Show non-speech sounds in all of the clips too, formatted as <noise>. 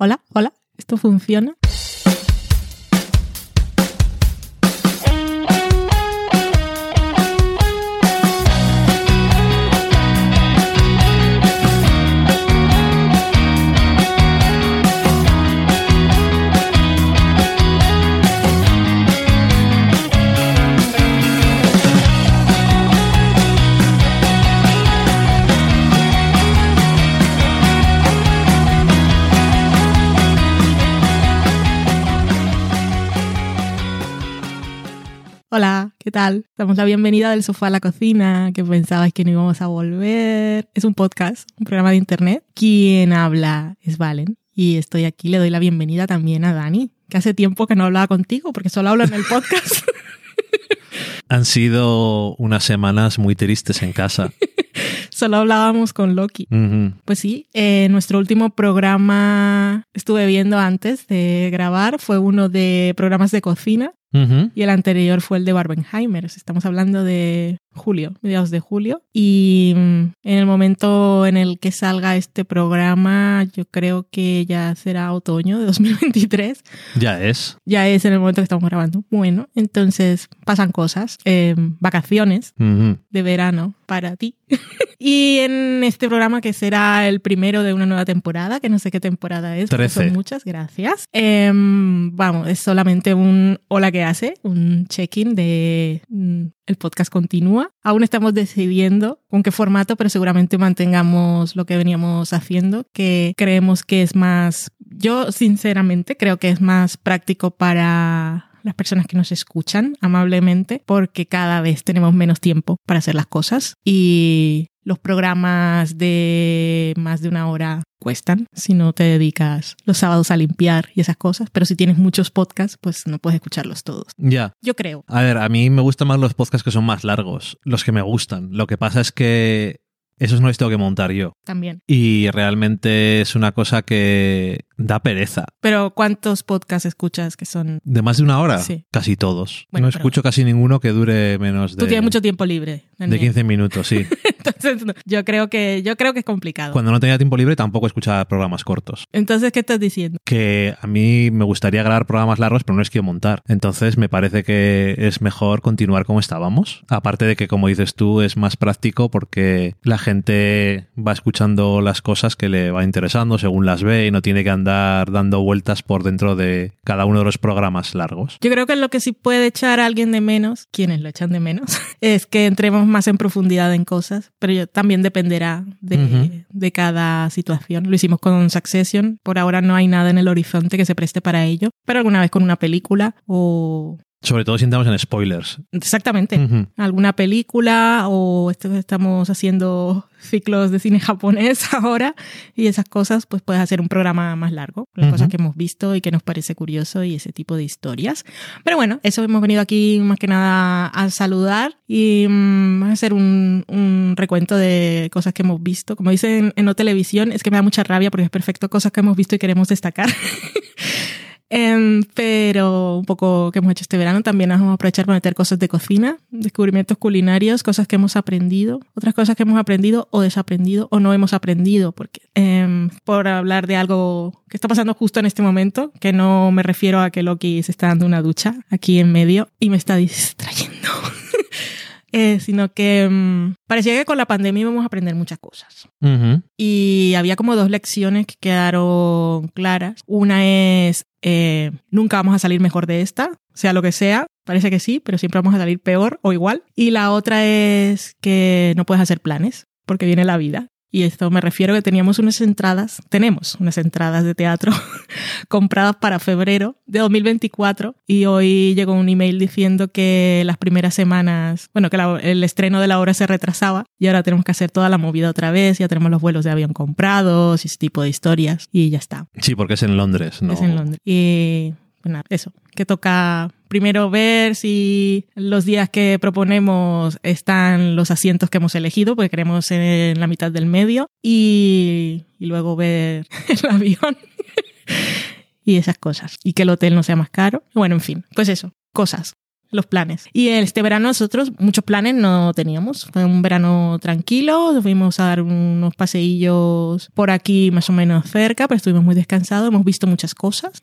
Hola, hola, ¿esto funciona? ¿Qué tal? Damos la bienvenida del sofá a la cocina, que pensabais que no íbamos a volver. Es un podcast, un programa de internet. Quien habla es Valen. Y estoy aquí, le doy la bienvenida también a Dani, que hace tiempo que no hablaba contigo, porque solo hablo en el podcast. <laughs> Han sido unas semanas muy tristes en casa. <laughs> solo hablábamos con Loki. Pues sí, eh, nuestro último programa estuve viendo antes de grabar fue uno de programas de cocina Y el anterior fue el de Barbenheimer. Estamos hablando de julio, mediados de julio. Y mm, en el momento en el que salga este programa, yo creo que ya será otoño de <laughs> 2023. Ya es. Ya es en el momento que estamos grabando. Bueno, entonces pasan cosas. Eh, vacaciones de verano para ti. <laughs> y en este programa que será el primero de una nueva temporada, que no sé qué temporada es, porque Trece. son muchas, gracias. Em, vamos, es solamente un hola que hace, un check-in de mm, el podcast continúa. Aún estamos decidiendo con qué formato, pero seguramente mantengamos lo que veníamos haciendo, que creemos que es más, yo sinceramente creo que es más práctico para las personas que nos escuchan amablemente, porque cada vez tenemos menos tiempo para hacer las cosas y los programas de más de una hora cuestan si no te dedicas los sábados a limpiar y esas cosas, pero si tienes muchos podcasts, pues no puedes escucharlos todos. Ya. Yo creo. A ver, a mí me gustan más los podcasts que son más largos, los que me gustan. Lo que pasa es que esos no los tengo que montar yo. También. Y realmente es una cosa que da pereza. Pero ¿cuántos podcasts escuchas que son... De más de una hora, Sí. casi todos. Bueno, no escucho casi ninguno que dure menos de, Tú tienes mucho tiempo libre. de Daniel. 15 minutos, sí. <laughs> Entonces, no, yo creo que yo creo que es complicado. Cuando no tenía tiempo libre tampoco escuchaba programas cortos. Entonces, ¿qué estás diciendo? que a mí me gustaría grabar programas largos, pero no les quiero montar. Entonces me parece que es mejor continuar como estábamos. Aparte de que, como dices tú, es más práctico porque la gente va escuchando las cosas que le va interesando según las ve y no tiene que andar dando vueltas por dentro de cada uno de los programas largos. Yo creo que lo que sí puede echar a alguien de menos, quienes lo echan de menos, <laughs> es que entremos más en profundidad en cosas, pero yo- también dependerá de, Ujú. de cada situación. Lo hicimos con Succession, por ahora no hay nada en el horizonte que se preste para ello, pero alguna vez con una película o... Sobre todo si entramos en spoilers. Exactamente. Ujú. alguna película o esto estamos haciendo ciclos de cine japonés <laughs> ahora y esas cosas, pues puedes hacer un programa más largo, las Ujú. cosas que hemos visto y que nos parece curioso y ese tipo de historias. Pero bueno, eso hemos venido aquí más que nada a saludar y mm, a hacer un, un recuento de cosas que hemos visto. Como dicen en No Televisión, es que me da mucha rabia porque es perfecto, cosas que hemos visto y queremos destacar. <laughs> Em, pero un poco que hemos hecho este verano también vamos a aprovechar para meter cosas de cocina, descubrimientos culinarios, cosas que hemos aprendido, otras cosas que hemos aprendido o desaprendido o no hemos aprendido, porque em, por hablar de algo que está pasando justo en este momento, que no me refiero a que Loki se está dando una ducha aquí en medio y me está distrayendo. <laughs> Eh, sino que em, parecía que con la pandemia íbamos a aprender muchas cosas. Y había como dos lecciones que quedaron claras. Una es, eh, nunca vamos a salir mejor de esta, sea lo que sea. Parece que sí, pero siempre vamos a salir peor o igual. Y la otra es que no puedes hacer planes, porque viene la vida. Y esto me refiero que teníamos unas entradas, tenemos unas entradas de teatro <laughs> compradas para febrero de 2024 y hoy llegó un email diciendo que las primeras semanas, bueno, que la- el estreno de la obra se retrasaba y ahora tenemos que hacer toda la movida otra vez, ya tenemos los vuelos de avión comprados y ese tipo de historias y ya está. Sí, porque es en Londres, ¿no? Es en Londres. Y pues nada, eso, que toca primero ver si los días que proponemos están los asientos que hemos elegido, porque queremos en la mitad del medio, y, y luego ver <laughs> el avión <laughs> y esas cosas. Y que el hotel no sea más caro. Bueno, en fin, pues eso, cosas. Los planes. Y este verano nosotros muchos planes no teníamos. Fue un verano tranquilo, fuimos a dar unos paseillos por aquí más o menos cerca, pero estuvimos muy descansados, hemos visto muchas cosas.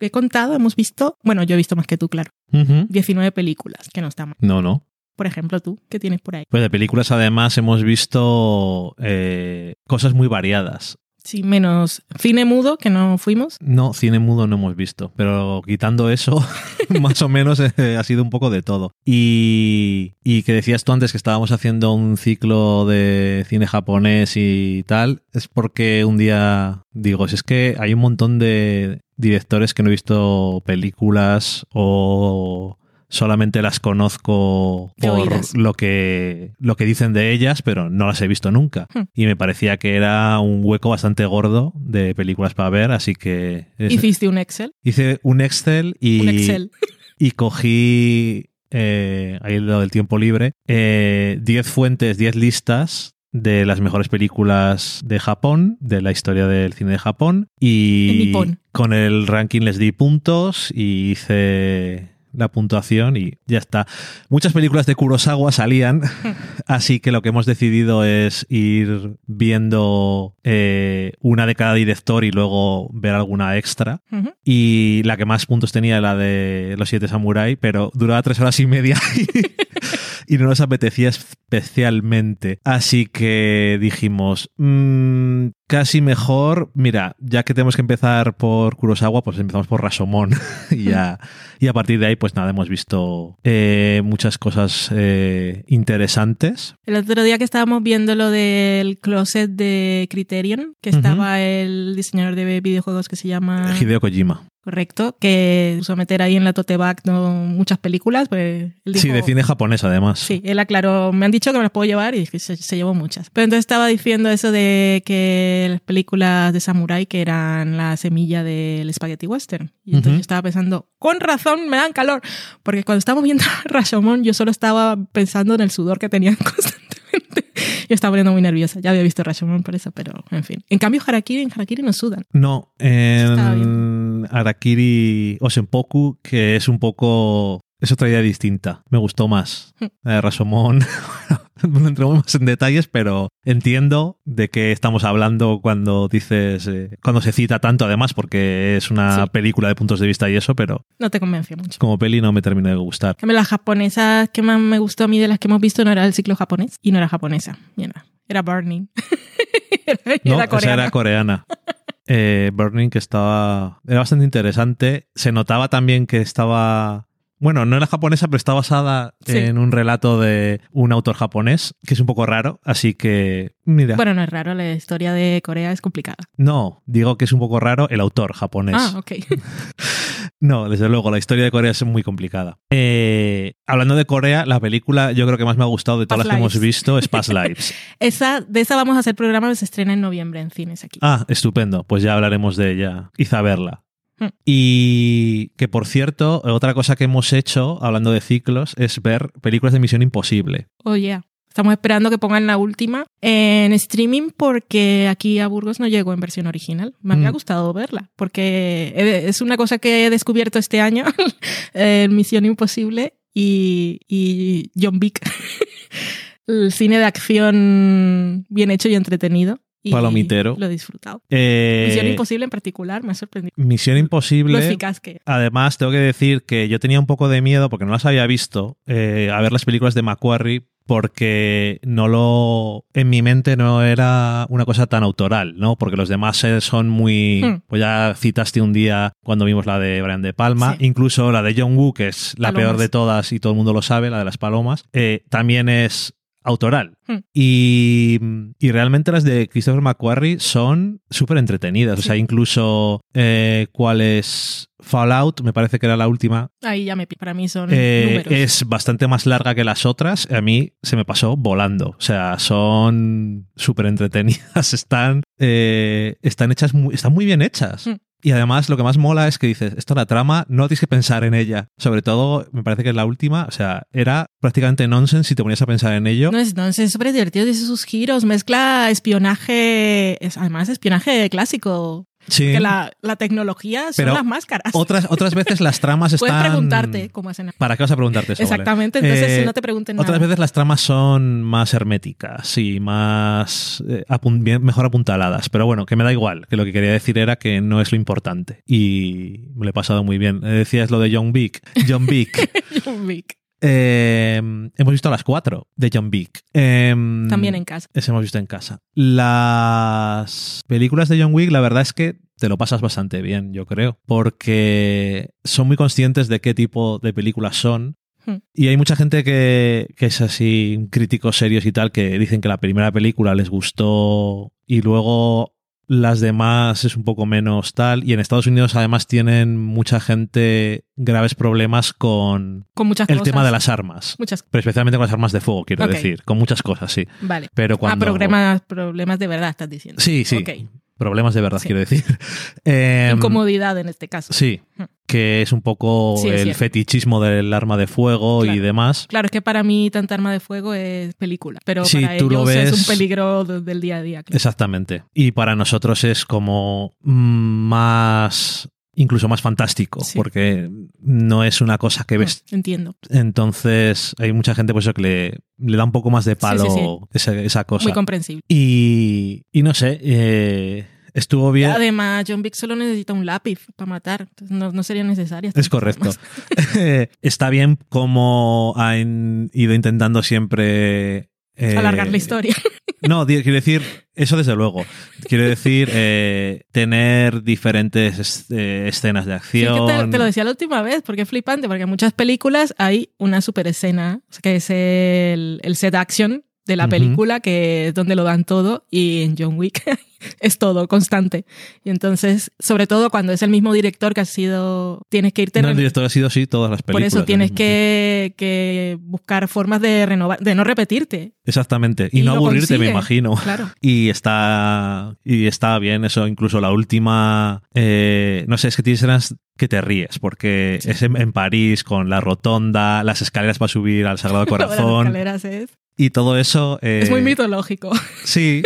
He, contado, hemos visto, bueno, yo he visto más que tú, claro, Ujú. 19 películas, que no está mal. No, no. Por ejemplo, tú, ¿qué tienes por ahí? Pues de películas además hemos visto eh, cosas muy variadas. Sí, menos cine mudo, que no fuimos. No, cine mudo no hemos visto, pero quitando eso, <laughs> más o menos eh, ha sido un poco de todo. Y, y que decías tú antes que estábamos haciendo un ciclo de cine japonés y tal, es porque un día digo, si es que hay un montón de directores que no he visto películas o solamente las conozco por lo que, lo que dicen de ellas, pero no las he visto nunca. Hmm. Y me parecía que era un hueco bastante gordo de películas para ver, así que es- Hiciste un Excel. hice un Excel y, Un Excel. <laughs> y cogí, eh, ahí lo del tiempo libre, eh, 10 fuentes, 10 listas de las mejores películas de Japón, de la historia del cine de Japón, y con el ranking les di puntos y hice la puntuación y ya está. Muchas películas de Kurosawa salían, <laughs> así que lo que hemos decidido es ir viendo eh, una de cada director y luego ver alguna extra. Y la que más puntos tenía la de Los Siete Samurai, pero duraba tres horas y media <laughs> y, no nos apetecía especialmente. Así que dijimos, "Mm, casi mejor, mira, ya que tenemos que empezar por Kurosawa, pues empezamos por Rashomon. <laughs> y, ya, y a partir de ahí, pues nada, hemos visto eh, muchas cosas eh, interesantes. El otro día que estábamos viendo lo del closet de Criterion, que estaba el diseñador de videojuegos que se llama... Hideo Kojima. Correcto, que a meter ahí en la tote bag ¿no? muchas películas. Pues él dijo, Sí, de cine japonés además. Sí, él aclaró, me han dicho que me las puedo llevar y se, se llevó muchas. Pero entonces estaba diciendo eso de que las películas de Samurai que eran la semilla del spaghetti western. Y entonces yo estaba pensando, con razón me dan calor. Porque cuando estábamos viendo <laughs> Rashomon yo solo estaba pensando en el sudor que tenían <laughs> constantemente. Yo estaba poniendo muy nerviosa. Ya había visto Rashomon por eso, pero en fin. En cambio, Harakiri, en Harakiri no sudan. No, en Arakiri o Senpoku, que es un poco. Es otra idea distinta. Me gustó más. Hmm. La de. <laughs> <laughs> no entremos más en detalles, pero entiendo de qué estamos hablando cuando dices. eh, cuando se cita tanto, además, porque es una Sí. película de puntos de vista y eso, pero No te convenció mucho. como peli no me terminó de gustar. Las japonesas que más me gustó a mí de las que hemos visto no era el ciclo japonés y no era japonesa. Era Burning. <laughs> era, No, era esa coreana. era coreana. <laughs> Eh, Burning, que estaba. Era bastante interesante. Se notaba también que estaba. Bueno, no era japonesa, pero está basada Sí. en un relato de un autor japonés, que es un poco raro. Así que, mira. Bueno, no es raro, la historia de Corea es complicada. No, digo que es un poco raro el autor japonés. Ah, ok. <laughs> No, desde luego, la historia de Corea es muy complicada. Eh, hablando de Corea, la película yo creo que más me ha gustado de todas Past las que hemos visto es Past Lives. <laughs> Esa, de esa vamos a hacer programa que se estrena en noviembre en cines aquí. Ah, estupendo. Pues ya hablaremos de ella. A verla. Hmm. Y que por cierto, otra cosa que hemos hecho, hablando de ciclos, es ver películas de Misión Imposible. Oh, yeah. Estamos esperando que pongan la última en streaming porque aquí a Burgos no llegó en versión original. Me habría Mm. gustado verla porque es una cosa que he descubierto este año <laughs> en Misión Imposible y, y John Wick. <laughs> El cine de acción bien hecho y entretenido. Y Palomitero. Lo he disfrutado. Eh, Misión Imposible en particular me ha sorprendido. Misión Lo Imposible. eficaz que Además, tengo que decir que yo tenía un poco de miedo porque no las había visto eh, a ver las películas de Macquarie porque no lo en mi mente no era una cosa tan autoral, ¿no? Porque los demás eh, son muy Hmm. pues ya citaste un día cuando vimos la de Brian de Palma, Sí. incluso la de John Woo, que es la Palomas. peor de todas y todo el mundo lo sabe, la de las palomas, eh, también es autoral. Hmm. Y, y realmente las de Christopher McQuarrie son súper entretenidas. O sea, incluso eh, cuál es Fallout, me parece que era la última, ahí ya me para mí son eh, números. es bastante más larga que las otras. A mí se me pasó volando. O sea, son súper entretenidas. <laughs> Están, eh, están hechas muy, están muy bien hechas. Hmm. Y además lo que más mola es que dices, esto la trama, no tienes que pensar en ella. Sobre todo, me parece que es la última, o sea, era prácticamente nonsense si te ponías a pensar en ello. No es, no, es súper divertido, dice sus giros, mezcla espionaje, es, además espionaje clásico. Sí. Que la, la tecnología son Pero las máscaras. Otras, otras veces las tramas <laughs> están... Puedes preguntarte cómo hacen. ¿Para qué vas a preguntarte eso? Vale? Exactamente, entonces Eh, si no te pregunten nada. Otras veces las tramas son más herméticas y más eh, apun- mejor apuntaladas. Pero bueno, que me da igual, que lo que quería decir era que no es lo importante. Y me lo he pasado muy bien. Eh, Decías lo de John Wick. John Wick. <laughs> John Wick. Eh, hemos visto las cuatro de John Wick. Eh, También en casa. Ese hemos visto en casa. Las películas de John Wick, la verdad es que te lo pasas bastante bien, yo creo, porque son muy conscientes de qué tipo de películas son. Hmm. Y hay mucha gente que, que es así, críticos serios y tal, que dicen que la primera película les gustó y luego las demás es un poco menos tal. Y en Estados Unidos además tienen mucha gente graves problemas con Con muchas el cosas. tema de las armas. Muchas Pero especialmente con las armas de fuego, quiero decir. Con muchas cosas, sí. Vale. Pero cuando... Ah, problemas, problemas de verdad estás diciendo. Sí, sí. Ok. Problemas de verdad, Sí. quiero decir. <laughs> Eh, Incomodidad en este caso. Sí, que es un poco Sí, es el fetichismo del arma de fuego y demás. Claro, es que para mí tanta arma de fuego es película, pero Sí, para tú lo ellos es ves- un peligro de- del día a día. claro. Exactamente. Y para nosotros es como más incluso más fantástico, Sí. porque no es una cosa que ves. Entiendo. Entonces, hay mucha gente pues, eso que le, le da un poco más de palo Sí, sí, sí. Esa, esa cosa. Muy comprensible. Y, y no sé, eh, estuvo bien. Además, John Wick solo necesita un lápiz para matar. No, no sería necesaria. Es correcto. <laughs> <laughs> Está bien como han ido intentando siempre... eh, Alargar la historia. <laughs> No, quiero decir, eso desde luego. Quiero decir, eh, tener diferentes es- eh, escenas de Sí, que acción. te, te lo decía la última vez, porque es flipante, porque en muchas películas hay una super escena, que es el, el set action de la película, que es donde lo dan todo, y en John Wick <laughs> es todo, constante. Y entonces, sobre todo cuando es el mismo director que ha sido, tienes que irte... No, el director ha sido así todas las por películas. eso del tienes que, que buscar formas de renovar, de no repetirte. Exactamente. Y, y no aburrirte, me imagino. Claro. <laughs> Y está, y está bien eso, incluso la última, eh, no sé, es que tienes que te ríes, porque Sí. es en, en París con la rotonda, las escaleras para subir al Sagrado <laughs> de las Corazón escaleras es, y todo eso. eh, es muy mitológico. <laughs> Sí,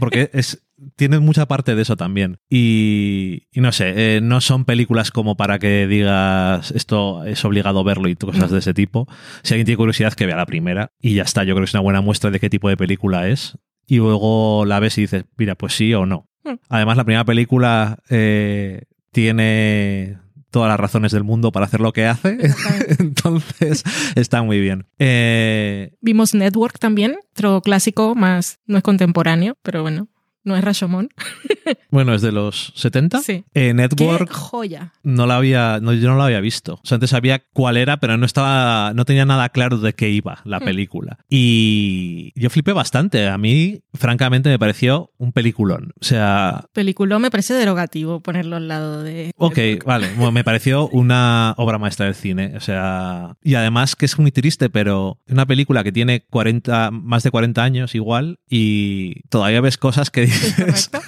porque es, tiene mucha parte de eso también. Y, y no sé, eh, no son películas como para que digas esto es obligado verlo y cosas de ese tipo. Si alguien tiene curiosidad, que vea la primera y ya está. Yo creo que es una buena muestra de qué tipo de película es. Y luego la ves y dices, mira, pues sí o no. Hmm. Además, la primera película eh, tiene todas las razones del mundo para hacer lo que hace. <laughs> Entonces, está muy bien. Eh, Vimos Network también, otro clásico más, no es contemporáneo, pero bueno, no es Rashomon. <laughs> bueno, es de los 70. Sí. Eh, ¡Qué Network joya! no la había, no, yo no la había visto. O sea, antes sabía cuál era, pero no estaba, no tenía nada claro de qué iba la Hmm. película. Y yo flipé bastante. A mí, francamente, me pareció un peliculón. O sea, Película me parece derogativo ponerlo al lado de... ok, vale. Bueno, me pareció una obra maestra del cine. O sea, y además que es muy triste, pero una película que tiene 40, más de 40 años igual y todavía ves cosas que ¿Es dices. <laughs> correcto?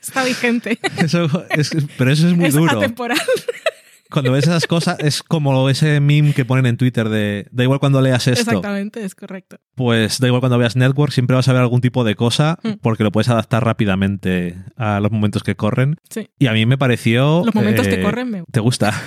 Está vigente. Eso es- pero eso es muy es duro. atemporal. Cuando ves esas cosas, es como ese meme que ponen en Twitter de da igual cuando leas esto, Exactamente, es correcto. pues da igual cuando veas Network, siempre vas a ver algún tipo de cosa Mm. porque lo puedes adaptar rápidamente a los momentos que corren. Sí. Y a mí me pareció... Los momentos eh, que corren me... ¿Te gusta? <laughs>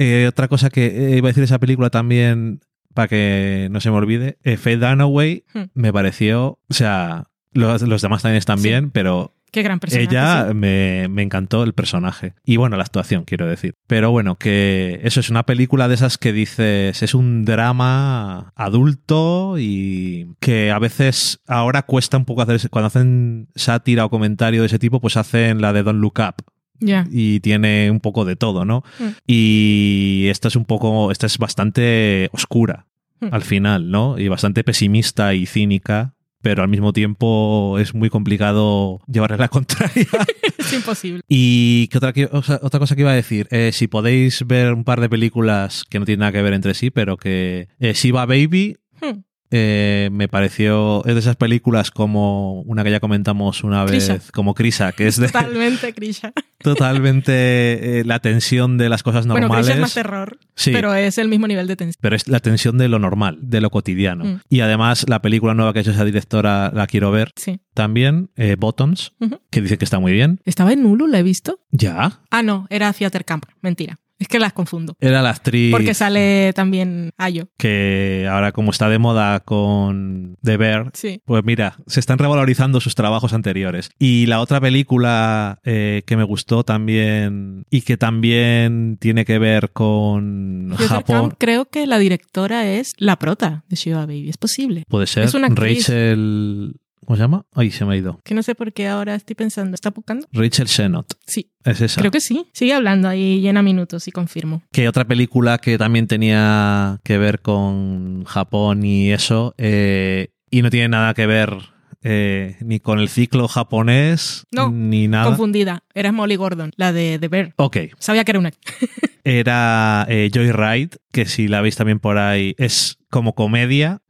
Eh, otra cosa que eh, iba a decir de esa película también, para que no se me olvide, eh, Faye Dunaway Hmm. me pareció... O sea, los, los demás también están Sí. bien, pero Qué gran personaje. ella sí. me, me encantó el personaje. Y bueno, la actuación, quiero decir. Pero bueno, que eso es una película de esas que dices, es un drama adulto y que a veces ahora cuesta un poco hacer, cuando hacen sátira o comentario de ese tipo, pues hacen la de Don't Look Up. Ya. Y tiene un poco de todo, ¿no? Mm. Y esta es un poco, esta es bastante oscura Mm. al final, ¿no? Y bastante pesimista y cínica, pero al mismo tiempo es muy complicado llevarle la contraria. <laughs> Es imposible. y ¿qué otra, otra cosa que iba a decir, Eh, si podéis ver un par de películas que no tienen nada que ver entre sí, pero que eh, Shiva Baby Hmm. Eh, me pareció, es de esas películas como una que ya comentamos una vez, Krisha. como Crisa, que es de <laughs> <laughs> Totalmente, Krisha. totalmente eh, la tensión de las cosas Bueno, normales. Krisha es más terror, Sí. pero es el mismo nivel de tensión. pero es la tensión de lo normal, de lo cotidiano. Mm. Y además, la película nueva que ha hecho esa directora la quiero ver Sí. también, eh, Bottoms, que dice que está muy bien. ¿Estaba en Hulu? ¿La he visto? Ya. Ah, no, era Theater Camp. Mentira. Es que las confundo. Era la actriz Porque sale también Ayo. que ahora como está de moda con The Bear, Sí. pues mira, se están revalorizando sus trabajos anteriores. Y la otra película eh, que me gustó también y que también tiene que ver con Theater Japón, creo que la directora es la prota de Shiva Baby. Es posible. puede ser es una actriz. Rachel... ¿Cómo se llama? Ay, se me ha ido. Que no sé por qué ahora estoy pensando. ¿Está buscando? Rachel Sennott. Sí, Es esa. creo que sí. Sigue hablando ahí, llena minutos y confirmo. Que otra película que también tenía que ver con Japón y eso, eh, y no tiene nada que ver eh, ni con el ciclo japonés, No, ni nada. Confundida. Era Molly Gordon, la de The Bear. Ok, Sabía que era una. <laughs> era eh, Joyride, que si la veis también por ahí, es como comedia.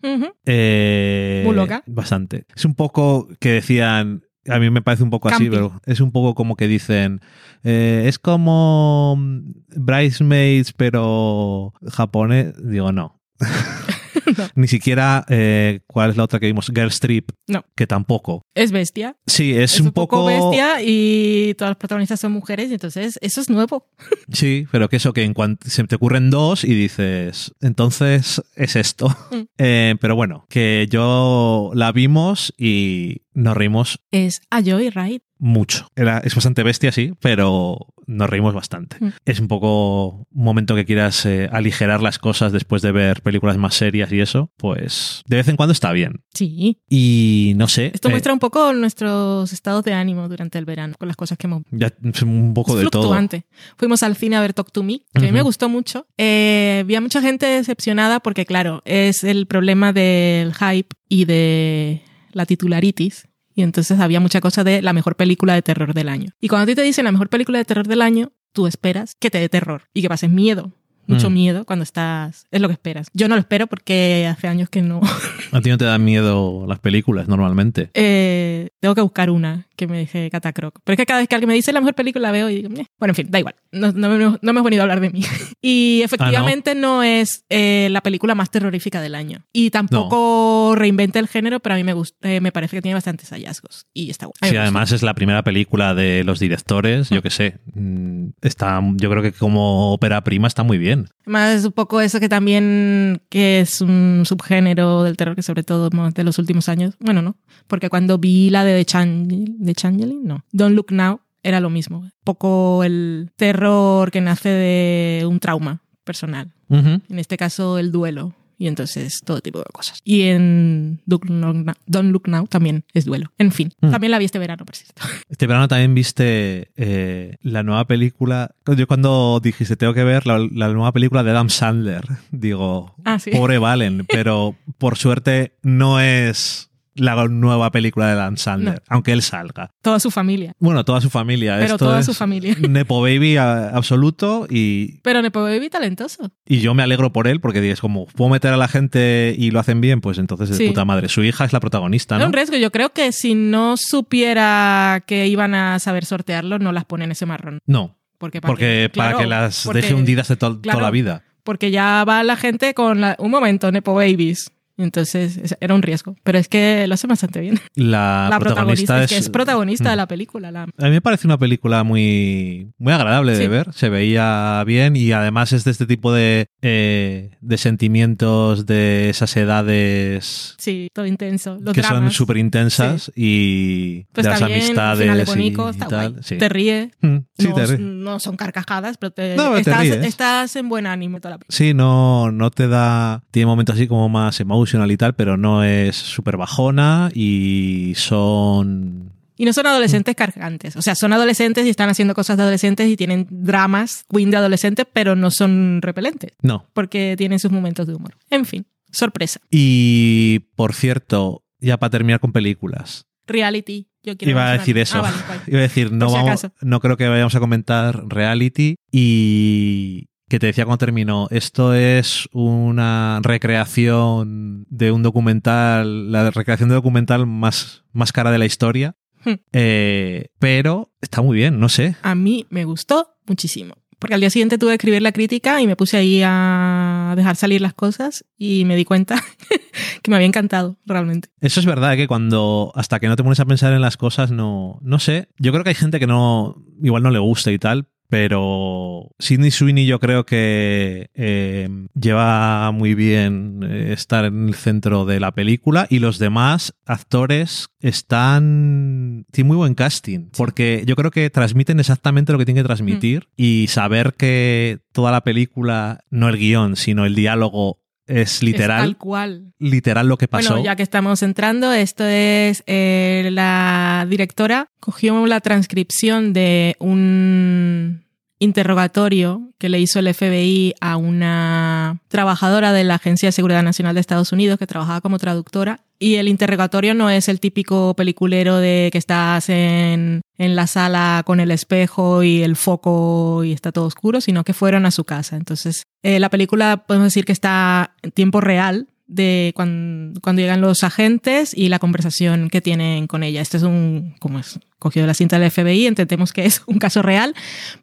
Eh, Muy loca. Bastante. Es un poco que decían... A mí me parece un poco así, pero es un poco como que dicen, eh, es como mm, Bridesmaids, pero japonés. Digo, no. <laughs> <laughs> Ni siquiera, eh, ¿cuál es la otra que vimos? Girl Strip, No. que tampoco. Es bestia. Sí, es, un, poco... bestia y todas las protagonistas son mujeres y entonces eso es nuevo. <laughs> Sí, pero que eso que en cuanto se te ocurren dos y dices, entonces es esto. Mm. <laughs> Eh, pero bueno, que yo la vimos y nos reímos Es a Joy Ride. Mucho. Era, es bastante bestia, sí, pero nos reímos bastante. Mm. Es un poco un momento que quieras eh, aligerar las cosas después de ver películas más serias y eso, pues de vez en cuando está bien. Sí. Y no sé. Esto eh, muestra un poco nuestros estados de ánimo durante el verano con las cosas que hemos ya un poco es de todo. fluctuante. Fuimos al cine a ver Talk to Me, que a mí me gustó mucho. Eh, vi a mucha gente decepcionada porque, claro, es el problema del hype y de la titularitis. Y entonces había mucha cosa de la mejor película de terror del año. Y cuando a ti te dicen la mejor película de terror del año, tú esperas que te dé terror y que pases miedo. Mucho Mm. miedo cuando estás... Es lo que esperas. Yo no lo espero porque hace años que no... <laughs> A ti no te dan miedo las películas normalmente. Eh, tengo que buscar una que me deje catacroc. Pero es que cada vez que alguien me dice la mejor película la veo y digo, bueno, en fin, da igual. No, no, me- no me hemos venido a hablar de mí. <laughs> y efectivamente no? es eh, la película más terrorífica del año. Y tampoco reinventa el género, pero a mí me gusta, eh, me parece que tiene bastantes hallazgos. Y está bueno. Sí, además es la primera película de los directores, yo qué sé. mm, Está, yo creo que como ópera prima está muy bien. Más es un poco eso que también que es un subgénero del terror sobre todo de los últimos años, bueno, no, porque cuando vi la de The, Changeling, no, Don't Look Now era lo mismo, un poco el terror que nace de un trauma personal, en este caso el duelo. Y entonces todo tipo de cosas. Y en Don't Look Now, también es duelo. En fin, Mm. también la vi este verano, por cierto. <laughs> Este verano también viste eh, la nueva película. Yo cuando dijiste tengo que ver la, la nueva película de Adam Sandler, digo, Ah, sí. pobre Valen, <laughs> pero por suerte no es la nueva película de Adam Sandler, No. aunque él salga. Toda su familia. Bueno, toda su familia. Pero Esto toda es su familia. <laughs> Nepo Baby absoluto y, Pero Nepo Baby talentoso. y yo me alegro por él porque es como, puedo meter a la gente y lo hacen bien, pues entonces es de Sí. puta madre. Su hija es la protagonista, ¿no? un riesgo. Yo creo que si no supiera que iban a saber sortearlo, no las pone en ese marrón. No, Porque para, porque que, para que las porque- deje hundidas de to- claro. toda la vida. Porque ya va la gente con la, un momento, Nepo Babies. Entonces es- era un riesgo. Pero es que lo hace bastante bien. La, la protagonista, es, que es protagonista Mm. de la película. La, A mí me parece una película muy, muy agradable de Sí. ver. Se veía bien y además es de este tipo de, eh, de sentimientos de esas edades sí, todo intenso. Los que son dramas. súper intensas y Pues de las bien, amistades finales y, y tal. Sí. Te ríe. Mm, sí, no, te ríe. no son carcajadas, pero te, No, te estás, ríes. estás en buen ánimo toda la película. Sí, no, no te da. Tiene momentos así como más y tal, pero no es súper bajona y son. Y no son adolescentes cargantes. O sea, son adolescentes y están haciendo cosas de adolescentes y tienen dramas, queen de adolescentes, pero no son repelentes. No. Porque tienen sus momentos de humor. En fin, sorpresa. Y por cierto, ya para terminar con películas. Reality. Yo quiero Iba a decir eso. Ah, vale. Iba a decir, no, si vamos- no creo que vayamos a comentar reality y que te decía cuando terminó, esto es una recreación de un documental, la recreación de documental más, más cara de la historia. Hmm. Eh, pero está muy bien, no sé. A mí me gustó muchísimo. Porque al día siguiente tuve que escribir la crítica y me puse ahí a dejar salir las cosas y me di cuenta <laughs> que me había encantado, realmente. Eso es verdad, que cuando hasta que no te pones a pensar en las cosas, no, no sé. Yo creo que hay gente que no, igual no le gusta y tal, pero Sidney Sweeney yo creo que eh, lleva muy bien eh, estar en el centro de la película y los demás actores están tienen muy buen casting porque yo creo que transmiten exactamente lo que tienen que transmitir y saber que toda la película no el guion sino el diálogo es literal. Es tal cual. Literal lo que pasó. Bueno, ya que estamos entrando, esto es eh, la directora cogió la transcripción de un interrogatorio que le hizo el FBI a una trabajadora de la Agencia de Seguridad Nacional de Estados Unidos que trabajaba como traductora. Y el interrogatorio no es el típico peliculero de que estás en, en la sala con el espejo y el foco y está todo oscuro, sino que fueron a su casa. Entonces, eh, la película podemos decir que está en tiempo real, de cuando, cuando, llegan los agentes y la conversación que tienen con ella. Este es un, como es cogido la cinta del FBI, entendemos que es <laughs> un caso real.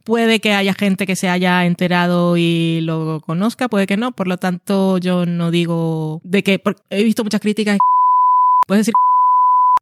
Puede que haya gente que se haya enterado y lo conozca, puede que no. Por lo tanto, yo no digo de que, he visto muchas críticas. <laughs> Puedes decir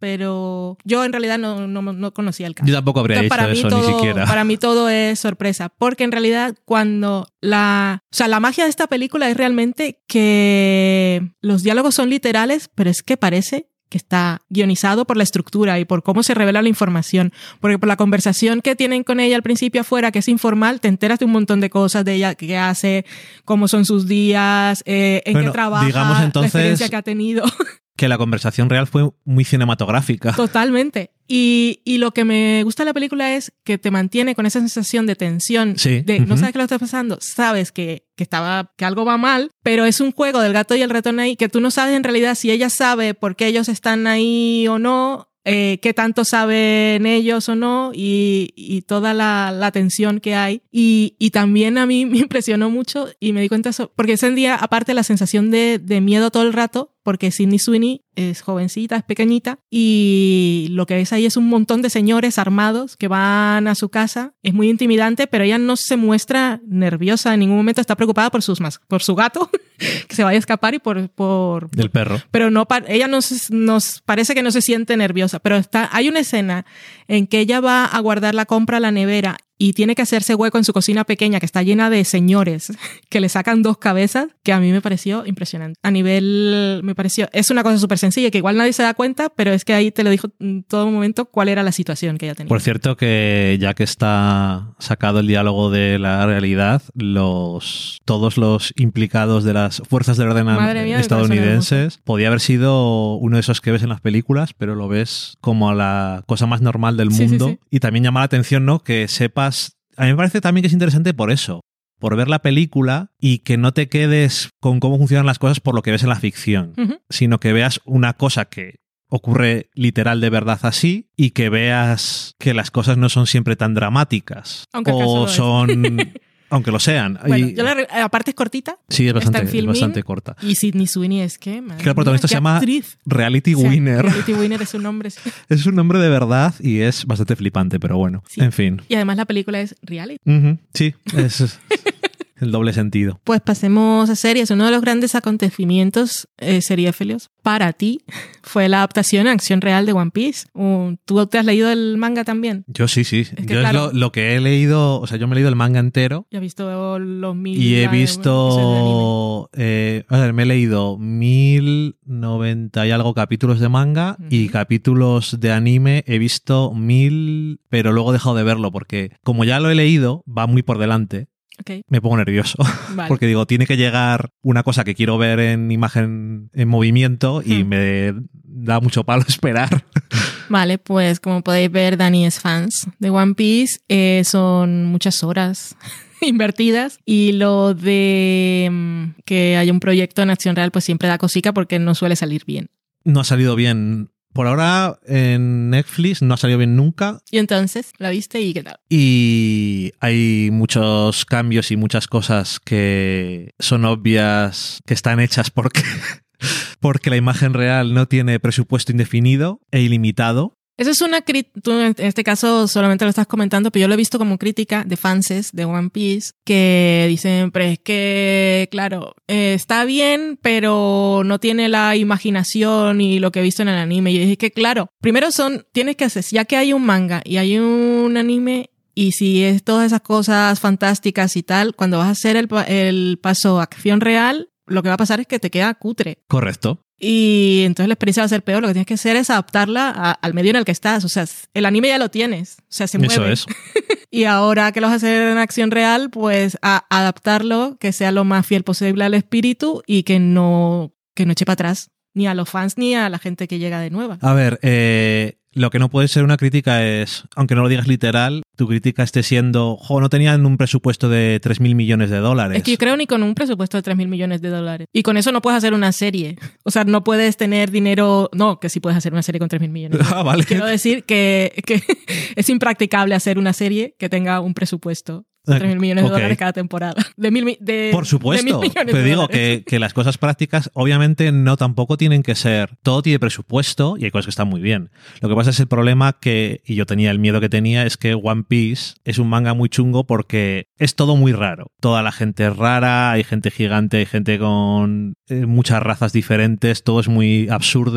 pero yo en realidad no, no, no conocía el caso. Yo tampoco habría Entonces, dicho eso todo, ni siquiera. <laughs> Para mí todo es sorpresa, porque en realidad cuando la, o sea, la magia de esta película es realmente que los diálogos son literales, pero es que parece que está guionizado por la estructura y por cómo se revela la información. Porque por la conversación que tienen con ella al principio afuera, que es informal, te enteras de un montón de cosas de ella, qué hace, cómo son sus días, eh, en Bueno, qué trabaja, digamos la entonces- experiencia que ha tenido. <laughs> Que la conversación real fue muy cinematográfica. Totalmente. Y, y lo que me gusta de la película es que te mantiene con esa sensación de tensión, Sí, de no ujú. sabes qué lo está pasando, sabes que, que, estaba, que algo va mal, pero es un juego del gato y el ratón ahí que tú no sabes en realidad si ella sabe por qué ellos están ahí o no, eh, qué tanto saben ellos o no, y, y toda la, la tensión que hay. Y, y también a mí <laughs> me impresionó mucho y me di cuenta eso, porque ese día, aparte, la sensación de, de miedo todo el rato, porque Sidney Sweeney es jovencita, es pequeñita, y lo que ves ahí es un montón de señores armados que van a su casa. Es muy intimidante, pero ella no se muestra nerviosa en ningún momento, está preocupada por, sus mas por su gato, <laughs> que se vaya a escapar, y por... por Del perro. pero no ella nos, nos parece que no se siente nerviosa, pero está, hay una escena en que ella va a guardar la compra a la nevera y tiene que hacerse hueco en su cocina pequeña que está llena de señores <laughs> que le sacan dos cabezas, que a mí me pareció impresionante. A nivel, me pareció, es una cosa súper sencilla que igual nadie se da cuenta, pero es que ahí te lo dijo en todo momento cuál era la situación que ella tenía. Por cierto, que ya que está sacado el diálogo de la realidad, los todos los implicados de las fuerzas de orden mía, estadounidenses podía haber sido uno de esos que ves en las películas, pero lo ves como la cosa más normal del Sí, mundo. sí. Y también llama la atención, ¿no? Que sepas. A mí me parece también que es interesante por eso. Por ver la película y que no te quedes con cómo funcionan las cosas por lo que ves en la ficción sino que veas una cosa que ocurre literal de verdad así y que veas que las cosas no son siempre tan dramáticas Aunque o son <laughs> aunque lo sean Bueno, Y- yo la, aparte es cortita sí es bastante, es bastante corta y Sidney Sweeney es que... madre Que el protagonista mía, se llama actriz. Reality O sea, Winner Reality Winner es un nombre. sí. <laughs> es un nombre de verdad y es bastante flipante pero bueno Sí. en fin Y además la película es reality. Sí es <laughs> el doble sentido Pues pasemos a series. Uno de los grandes acontecimientos eh, seriéfilos para ti <laughs> fue la adaptación en acción real de One Piece. ¿Tú te has leído el manga también? yo sí sí que yo claro. es lo, lo que he leído o sea yo me he leído el manga entero Ya he visto los mil. Y he visto, eh, a ver, me he leído 1090 y algo capítulos de manga y capítulos de anime he visto 1000, pero luego he dejado de verlo porque como ya lo he leído, va muy por delante, Me pongo nervioso. <laughs> vale. Porque digo, tiene que llegar una cosa que quiero ver en imagen, en movimiento y Hmm. me da mucho palo <laughs> esperar. Vale, pues como podéis ver, Dani es fans de One Piece. Eh, son muchas horas <laughs> invertidas y lo de mm, que haya un proyecto en acción real pues siempre da cosica porque no suele salir bien. No ha salido bien Por ahora en Netflix no ha salido bien nunca Y entonces, ¿la viste y qué tal? y hay muchos cambios y muchas cosas que son obvias que están hechas porque <laughs> porque la imagen real no tiene presupuesto indefinido e ilimitado. Eso es una crítica, tú en este caso solamente lo estás comentando, pero yo lo he visto como crítica de fanses de One Piece que dicen, pero es que, claro, eh, está bien, pero no tiene la imaginación y lo que he visto en el anime. Y yo dije que, claro, primero son, tienes que hacer, ya que hay un manga y hay un anime, y si es todas esas cosas fantásticas y tal, cuando vas a hacer el, el paso a acción real, lo que va a pasar es que te queda cutre. Correcto. Y entonces la experiencia va a ser peor. Lo que tienes que hacer es adaptarla a- al medio en el que estás. O sea, el anime ya lo tienes. O sea, se mueve. Eso es. <laughs> Y ahora que lo vas a hacer en acción real, pues a adaptarlo, que sea lo más fiel posible al espíritu y que no, que no eche para atrás ni a los fans ni a la gente que llega de nueva. A ver, eh, lo que no puede ser una crítica es, aunque no lo digas literal, tu crítica esté siendo, jo, no tenían un presupuesto de 3.000 millones de dólares. Es que yo creo ni con un presupuesto de 3 mil millones de dólares. Y con eso no puedes hacer una serie. O sea, no puedes tener dinero. No, que sí puedes hacer una serie con 3 mil millones. de <laughs> Ah, vale. Quiero decir que, que <laughs> es impracticable hacer una serie que tenga un presupuesto 3 mil millones de dólares cada temporada. <laughs> De mil, mi- de, Por de supuesto, mil millones pero de digo que, que las cosas prácticas obviamente no tampoco tienen que ser, todo tiene presupuesto y hay cosas que están muy bien. Lo que pasa es el problema que, y yo tenía el miedo que tenía, es que One Piece es un manga muy chungo porque es todo muy raro. Toda la gente es rara, hay gente gigante, hay gente con eh, muchas razas diferentes, todo es muy absurdo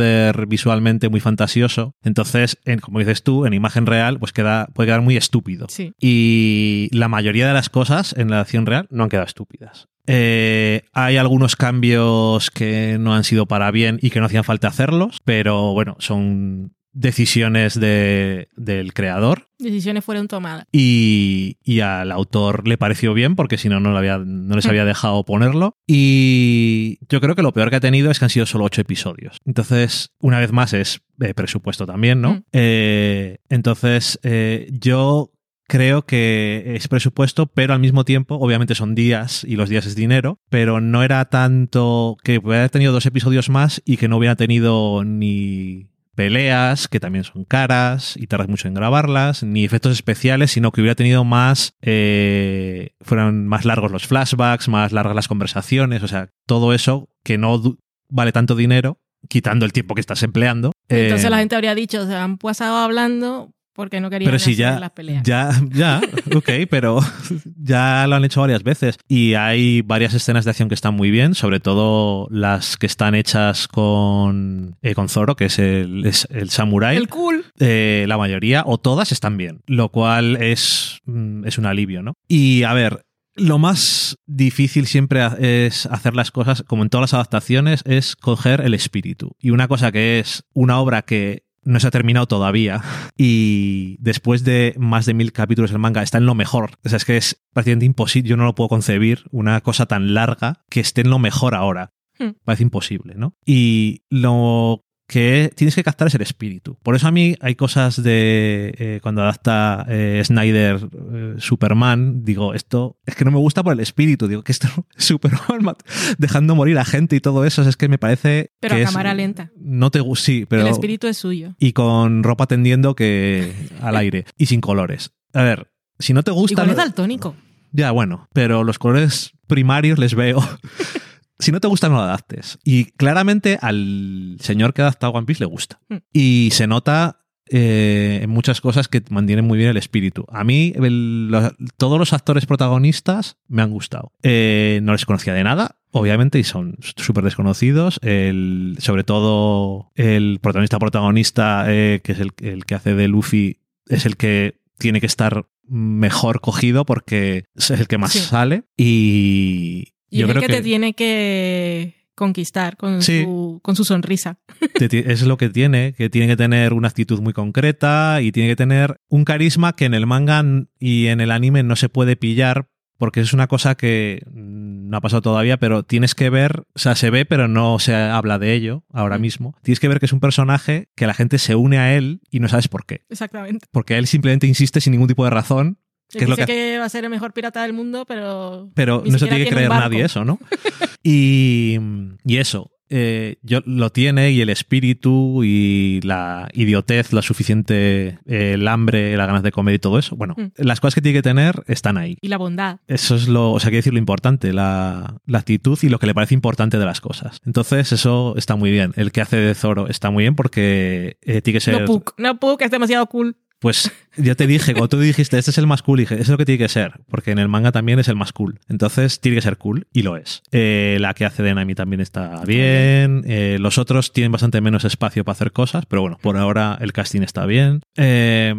visualmente, muy fantasioso. Entonces, en- como dices tú, en imagen real, pues queda, puede quedar muy estúpido. Sí. Y la mayoría de las cosas en la acción real no han quedado estúpidas. Eh, hay algunos cambios que no han sido para bien y que no hacían falta hacerlos, pero bueno, son decisiones de- del creador Decisiones fueron tomadas. y, y al autor le pareció bien porque si no, no, había- no les había dejado ponerlo. Y yo creo que lo peor que ha tenido es que han sido solo ocho episodios. Entonces, una vez más, es eh, presupuesto también, ¿no? Mm. Eh, entonces, eh, yo creo que es presupuesto, pero al mismo tiempo, obviamente son días y los días es dinero, pero no era tanto que hubiera tenido dos episodios más y que no hubiera tenido ni peleas, que también son caras y tardas mucho en grabarlas, ni efectos especiales, sino que hubiera tenido más, eh, fueran más largos los flashbacks, más largas las conversaciones, o sea, todo eso que no vale tanto dinero, quitando el tiempo que estás empleando. Entonces Eh, la gente habría dicho, se han pasado hablando porque no querían pero si hacer ya, las peleas. ya, ya, ok, pero <laughs> ya lo han hecho varias veces. Y hay varias escenas de acción que están muy bien, sobre todo las que están hechas con, eh, con Zoro, que es el, es el samurái. El cool. Eh, la mayoría o todas están bien, lo cual es, mm, es un alivio, ¿no? Y a ver, lo más difícil siempre es hacer las cosas, como en todas las adaptaciones, es coger el espíritu. Y una cosa que es una obra que no se ha terminado todavía y después de más de mil capítulos el manga está en lo mejor. O sea, es que es prácticamente imposible, yo no lo puedo concebir, una cosa tan larga que esté en lo mejor ahora. Hmm. Parece imposible, ¿no? Y lo que tienes que captar es el espíritu. Por eso a mí hay cosas de eh, cuando adapta eh, Snyder eh, Superman, digo, esto es que no me gusta por el espíritu, digo que esto <laughs> Superman dejando morir a gente y todo eso, es que me parece Pero que a es- cámara lenta. No te gu- sí, pero El espíritu es suyo. y con ropa tendiendo que <laughs> al aire y sin colores. A ver, si no te gusta Igual es daltónico. ya, bueno, pero los colores primarios les veo. <laughs> si no te gusta, no lo adaptes. Y claramente al señor que ha adaptado One Piece le gusta. Hmm. Y se nota eh, en muchas cosas que mantienen muy bien el espíritu. A mí, el- los- todos los actores protagonistas me han gustado. Eh, no les conocía de nada. Obviamente, y son súper desconocidos. El, sobre todo el protagonista protagonista, eh, que es el, el que hace de Luffy, es el que tiene que estar mejor cogido porque es el que más Sí. sale. Y, Y yo es el creo que, que, te tiene que conquistar con, Sí. su, con su sonrisa. es lo que tiene, que tiene que tener una actitud muy concreta y tiene que tener un carisma que en el manga y en el anime no se puede pillar porque es una cosa que no ha pasado todavía, pero tienes que ver, o sea, se ve, pero no se habla de ello ahora mismo. Tienes que ver que es un personaje que la gente se une a él y no sabes por qué. Exactamente. Porque él simplemente insiste sin ningún tipo de razón, ¿Qué es lo que- que... va a ser el mejor pirata del mundo, pero... pero no se tiene que creer nadie eso, ¿no? <laughs> y, y eso. eh, yo, lo tiene y el espíritu y la idiotez, la suficiente, eh, el hambre, las ganas de comer y todo eso. Bueno, Mm. las cosas que tiene que tener están ahí. Y la bondad. Eso es lo, o sea, quiero decir lo importante, la, la actitud y lo que le parece importante de las cosas. Entonces, eso está muy bien. El que hace de Zoro está muy bien porque eh, tiene que ser. No Puck. No Puck, es demasiado cool. Pues yo te dije, cuando tú dijiste, este es el más cool, dije, es lo que tiene que ser, porque en el manga también es el más cool. Entonces tiene que ser cool, y lo es. Eh, la que hace de Nami también está bien. eh, los otros tienen bastante menos espacio para hacer cosas, pero bueno, por ahora el casting está bien. Eh,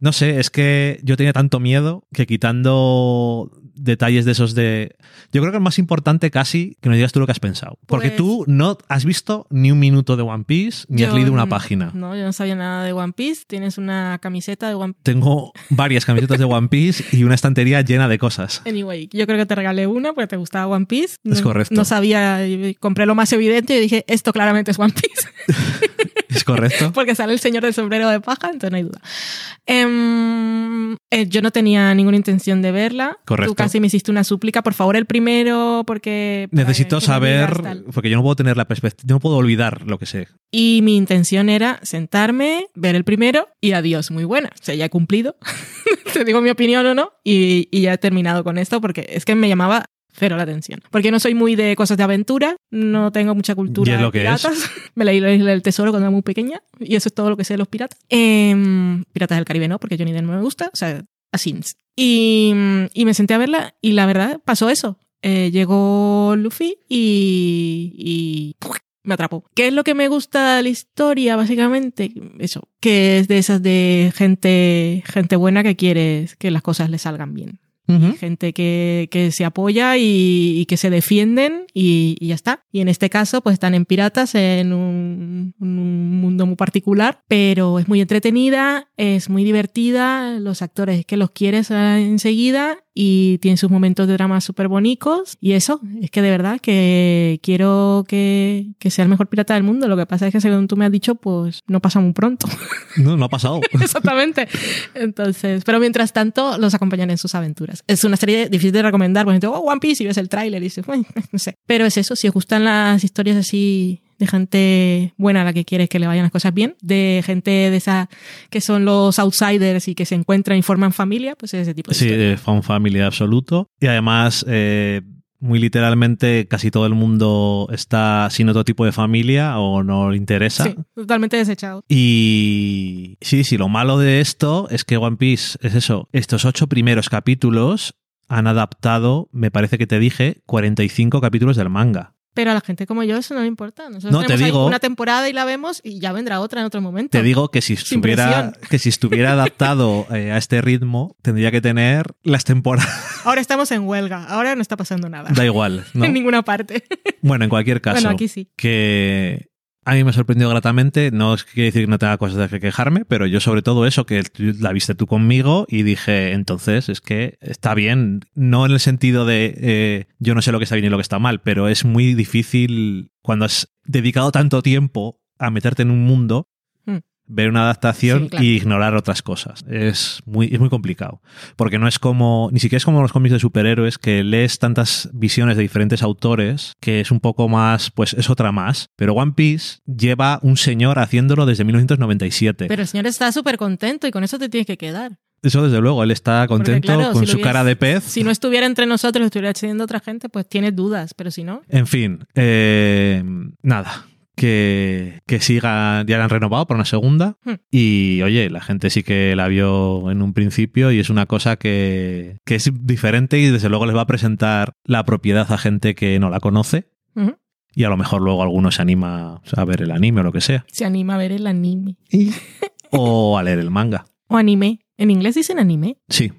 no sé, es que yo tenía tanto miedo que quitando detalles de esos de... Yo creo que es más importante casi que nos digas tú lo que has pensado. Porque Pues- tú no has visto ni un minuto de One Piece, ni has leído una página. No, yo no sabía nada de One Piece. Tienes una camiseta de One Piece. Tengo varias camisetas de One Piece y una estantería llena de cosas. Anyway, yo creo que te regalé una porque te gustaba One Piece. No, Es correcto. No sabía, compré lo más evidente y dije, esto claramente es One Piece. <laughs> ¿Es correcto? <laughs> porque sale el señor del sombrero de paja, entonces no hay duda. Em, eh, yo no tenía ninguna intención de verla. Correcto. Tú casi me hiciste una súplica, por favor, el primero, porque... para Necesito saber, digas porque yo no puedo tener la perspectiva, no puedo olvidar lo que sé. Y mi intención era sentarme, ver el primero y adiós, muy buena. O sea, ya he cumplido. <laughs> Te digo mi opinión o no. Y, y ya he terminado con esto porque es que me llamaba cero la atención. Porque no soy muy de cosas de aventura, no tengo mucha cultura Y es de que piratas. <laughs> Me leí la Isla del Tesoro cuando era muy pequeña y eso es todo lo que sé de los piratas. Em, piratas del Caribe no, porque Johnny Depp no me gusta. O sea, a Sims. Y, y me senté a verla y la verdad pasó eso. Eh, llegó Luffy y, me atrapó. ¿Qué es lo que me gusta de la historia, básicamente? Eso, que es de esas de gente, gente buena que quiere que las cosas le salgan bien. Gente que, que se apoya y, y que se defienden y, y ya está. Y en este caso, pues están en piratas en un, un mundo muy particular, pero es muy entretenida, es muy divertida, los actores que los quieres eh, enseguida y tiene sus momentos de drama súper bonitos. Y eso, es que de verdad que quiero que, que sea el mejor pirata del mundo. Lo que pasa es que según tú me has dicho, pues no pasa muy pronto. <laughs> No, no ha pasado. <laughs> Exactamente. Entonces, pero mientras tanto, los acompañan en sus aventuras. Es una serie difícil de recomendar, porque oh, One Piece y ves el tráiler y dices, "Uy, no sé. Pero es eso, si os gustan las historias así de gente buena a la que quieres que le vayan las cosas bien, de gente de esa que son los outsiders y que se encuentran y forman familia, pues es ese tipo de Sí, historia. eh, fan family absoluto. Y además, eh, muy literalmente, casi todo el mundo está sin otro tipo de familia o no le interesa. Sí, totalmente desechado. Y sí, sí, lo malo de esto es que One Piece es eso. Estos ocho primeros capítulos han adaptado, me parece que te dije, 45 capítulos del manga. Pero a la gente como yo eso no le importa. Nosotros No, te tenemos ahí digo- una temporada y la vemos y ya vendrá otra en otro momento. Te digo que si estuviera, <laughs> que si estuviera adaptado eh, a este ritmo, tendría que tener las temporadas. <laughs> Ahora estamos en huelga, ahora no está pasando nada. Da igual, ¿no? <laughs> En ninguna parte. Bueno, en cualquier caso. Bueno, aquí sí. que a mí me ha sorprendido gratamente. No es que quiere decir que no tenga cosas de que quejarme, pero yo sobre todo eso, que la viste tú conmigo y dije, entonces es que está bien. No en el sentido de eh, yo no sé lo que está bien y lo que está mal, pero es muy difícil cuando has dedicado tanto tiempo a meterte en un mundo. Ver una adaptación Sí, claro. y ignorar otras cosas. Es muy, es muy complicado. Porque no es como, ni siquiera es como los cómics de superhéroes, que lees tantas visiones de diferentes autores, que es un poco más, pues es otra más. Pero One Piece lleva un señor haciéndolo desde 1997. Pero el señor está súper contento y con eso te tienes que quedar. Eso desde luego, él está contento claro, con si su cara de pez. Si no estuviera entre nosotros, estuviera accediendo a otra gente, pues tienes dudas, pero si no, En fin, eh, nada. Que, que siga, ya la han renovado para una segunda. Hmm. Y oye, la gente sí que la vio en un principio y es una cosa que, que es diferente y desde luego les va a presentar la propiedad a gente que no la conoce. Y a lo mejor luego alguno se anima a ver el anime o lo que sea. se anima a ver el anime. O a leer el manga. <laughs> O anime. En inglés dicen anime. Sí.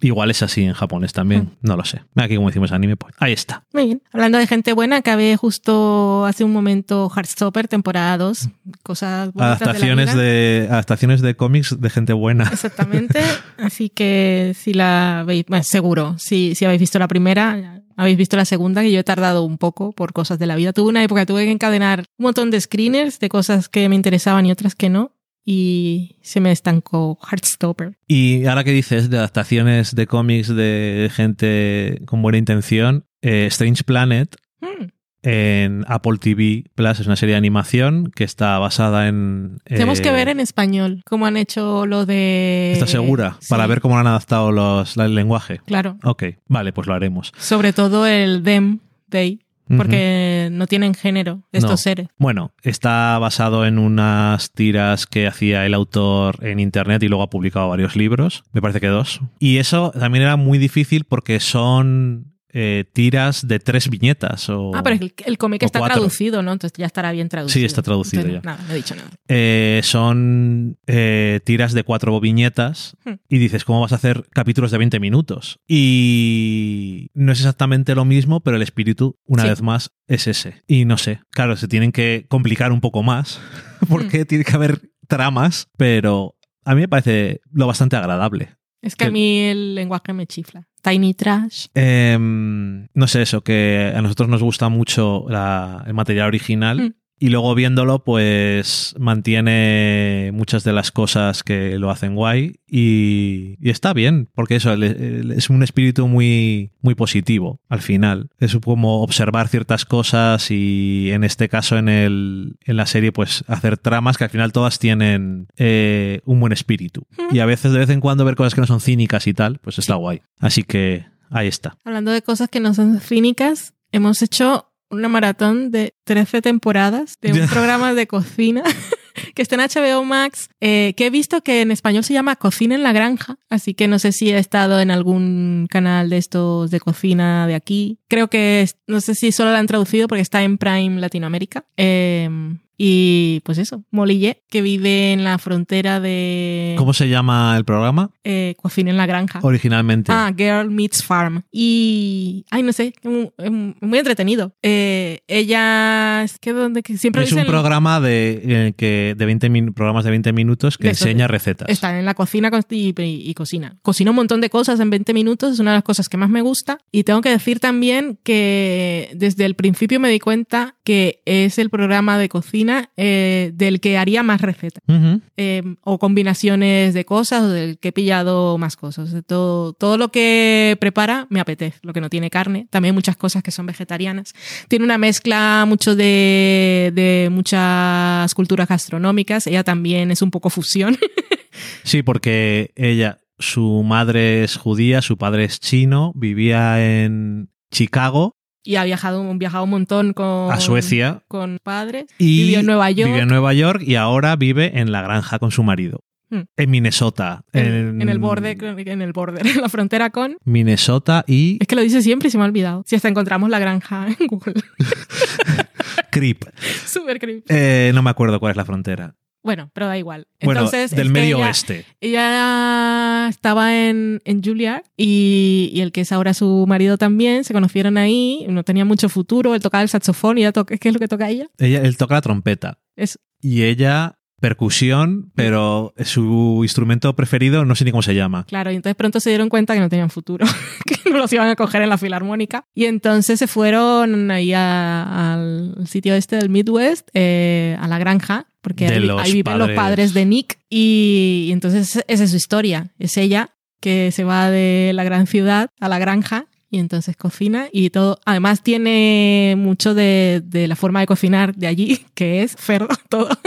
Igual es así en japonés también. Hmm. No lo sé. Aquí como decimos anime, pues ahí está. Muy bien. Hablando de gente buena, acabé justo hace un momento Heartstopper, temporada 2. Cosas bonitas Adaptaciones de adaptaciones de cómics de gente buena. Exactamente. <laughs> Así que si la veis, bueno, seguro, si, si habéis visto la primera, habéis visto la segunda, que yo he tardado un poco por cosas de la vida. Tuve una época, tuve que encadenar un montón de screeners de cosas que me interesaban y otras que no. Y se me estancó Heartstopper. Y ahora que dices de adaptaciones de cómics de gente con buena intención, eh, Strange Planet Hmm, en Apple TV Plus. Es una serie de animación que está basada en... Tenemos eh, que ver en español cómo han hecho lo de... ¿Estás segura? Sí, Para ver cómo han adaptado los, el lenguaje. Claro. Ok, vale, pues lo haremos. Sobre todo el them, they, porque no tienen género estos No. seres. Bueno, está basado en unas tiras que hacía el autor en internet y luego ha publicado varios libros, me parece que dos. Y eso también era muy difícil porque son eh, tiras de tres viñetas. O, Ah, pero el, el cómic está cuatro. traducido, ¿no? Entonces ya estará bien traducido. Sí, está traducido Entonces, ya. Nada, no he dicho nada. Eh, son eh, tiras de cuatro viñetas Hmm. y dices, ¿cómo vas a hacer capítulos de 20 minutos? Y no es exactamente lo mismo, pero el espíritu, una Sí. vez más, es ese. Y no sé, claro, se tienen que complicar un poco más <laughs> porque tiene que haber tramas, pero a mí me parece lo bastante agradable. Es que a mí el lenguaje me chifla. Tiny Trash. Em, no sé, eso, que a nosotros nos gusta mucho la- el material original. Mm. Y luego viéndolo, pues mantiene muchas de las cosas que lo hacen guay y, y está bien, porque eso es un espíritu muy, muy positivo al final. Es como observar ciertas cosas y en este caso en, el, en la serie, pues hacer tramas que al final todas tienen eh, un buen espíritu. Y a veces, de vez en cuando, ver cosas que no son cínicas y tal, pues está guay. Así que ahí está. Hablando de cosas que no son cínicas, hemos hecho una maratón de 13 temporadas de un programa de cocina <laughs> que está en HBO Max, eh, que he visto que en español se llama Cocina en la Granja, así que no sé si he estado en algún canal de estos de cocina de aquí. Creo que, no sé si solo la han traducido porque está en Prime Latinoamérica. Eh, y pues eso, Molille, que vive en la frontera de ¿Cómo se llama el programa? eh, Cocina en la Granja. Originalmente. Ah, Girl Meets Farm. Y, ay, no sé, muy, entretenido. Eh, ella, es que donde siempre es un dicen- programa de, eh, que, de 20 min- programas de 20 minutos que De eso, enseña recetas. Está en la cocina co- y, y- y cocina. Cocina un montón de cosas en 20 minutos, es una de las cosas que más me gusta. Y tengo que decir también que desde el principio me di cuenta que es el programa de cocina eh, del que haría más recetas. Eh, o combinaciones de cosas, o del que he pillado más cosas. De todo, todo lo que prepara me apetece, lo que no tiene carne. También hay muchas cosas que son vegetarianas. Tiene una mezcla mucho de, de muchas culturas gastronómicas. Ella también es un poco fusión. <laughs> Sí, porque ella, su madre es judía, su padre es chino, vivía en Chicago, y ha viajado, viajado un montón con, a Suecia, con padres. y Vivió en Nueva York. vivió en Nueva York y ahora vive en la granja con su marido. Hmm. En Minnesota. en, en el borde, en el borde, <laughs> en la frontera con. Minnesota y Es que lo dice siempre y se me ha olvidado. Si hasta encontramos la granja en Google. <laughs> Creep. <laughs> Súper creepy. Eh, no me acuerdo cuál es la frontera. Bueno, pero da igual. Bueno, Entonces, del es medio ella- oeste. Ella estaba en, en Juilliard y, y el que es ahora su marido también, se conocieron ahí, no tenía mucho futuro, él tocaba el saxofón y ella toca, ¿qué es lo que toca ella? Ella, él toca la trompeta. Es, Y ella, percusión, pero su instrumento preferido no sé ni cómo se llama. claro, y entonces pronto se dieron cuenta que no tenían futuro, <laughs> que no los iban a coger en la filarmónica y entonces se fueron ahí a- al sitio este del Midwest, eh, a la granja, porque ahí, viven los padres. de Nick y, y entonces esa es su historia, es ella que se va de la gran ciudad a la granja y entonces cocina y todo. Además tiene mucho de, de la forma de cocinar de allí, <laughs> que es cerdo <laughs> todo. <laughs>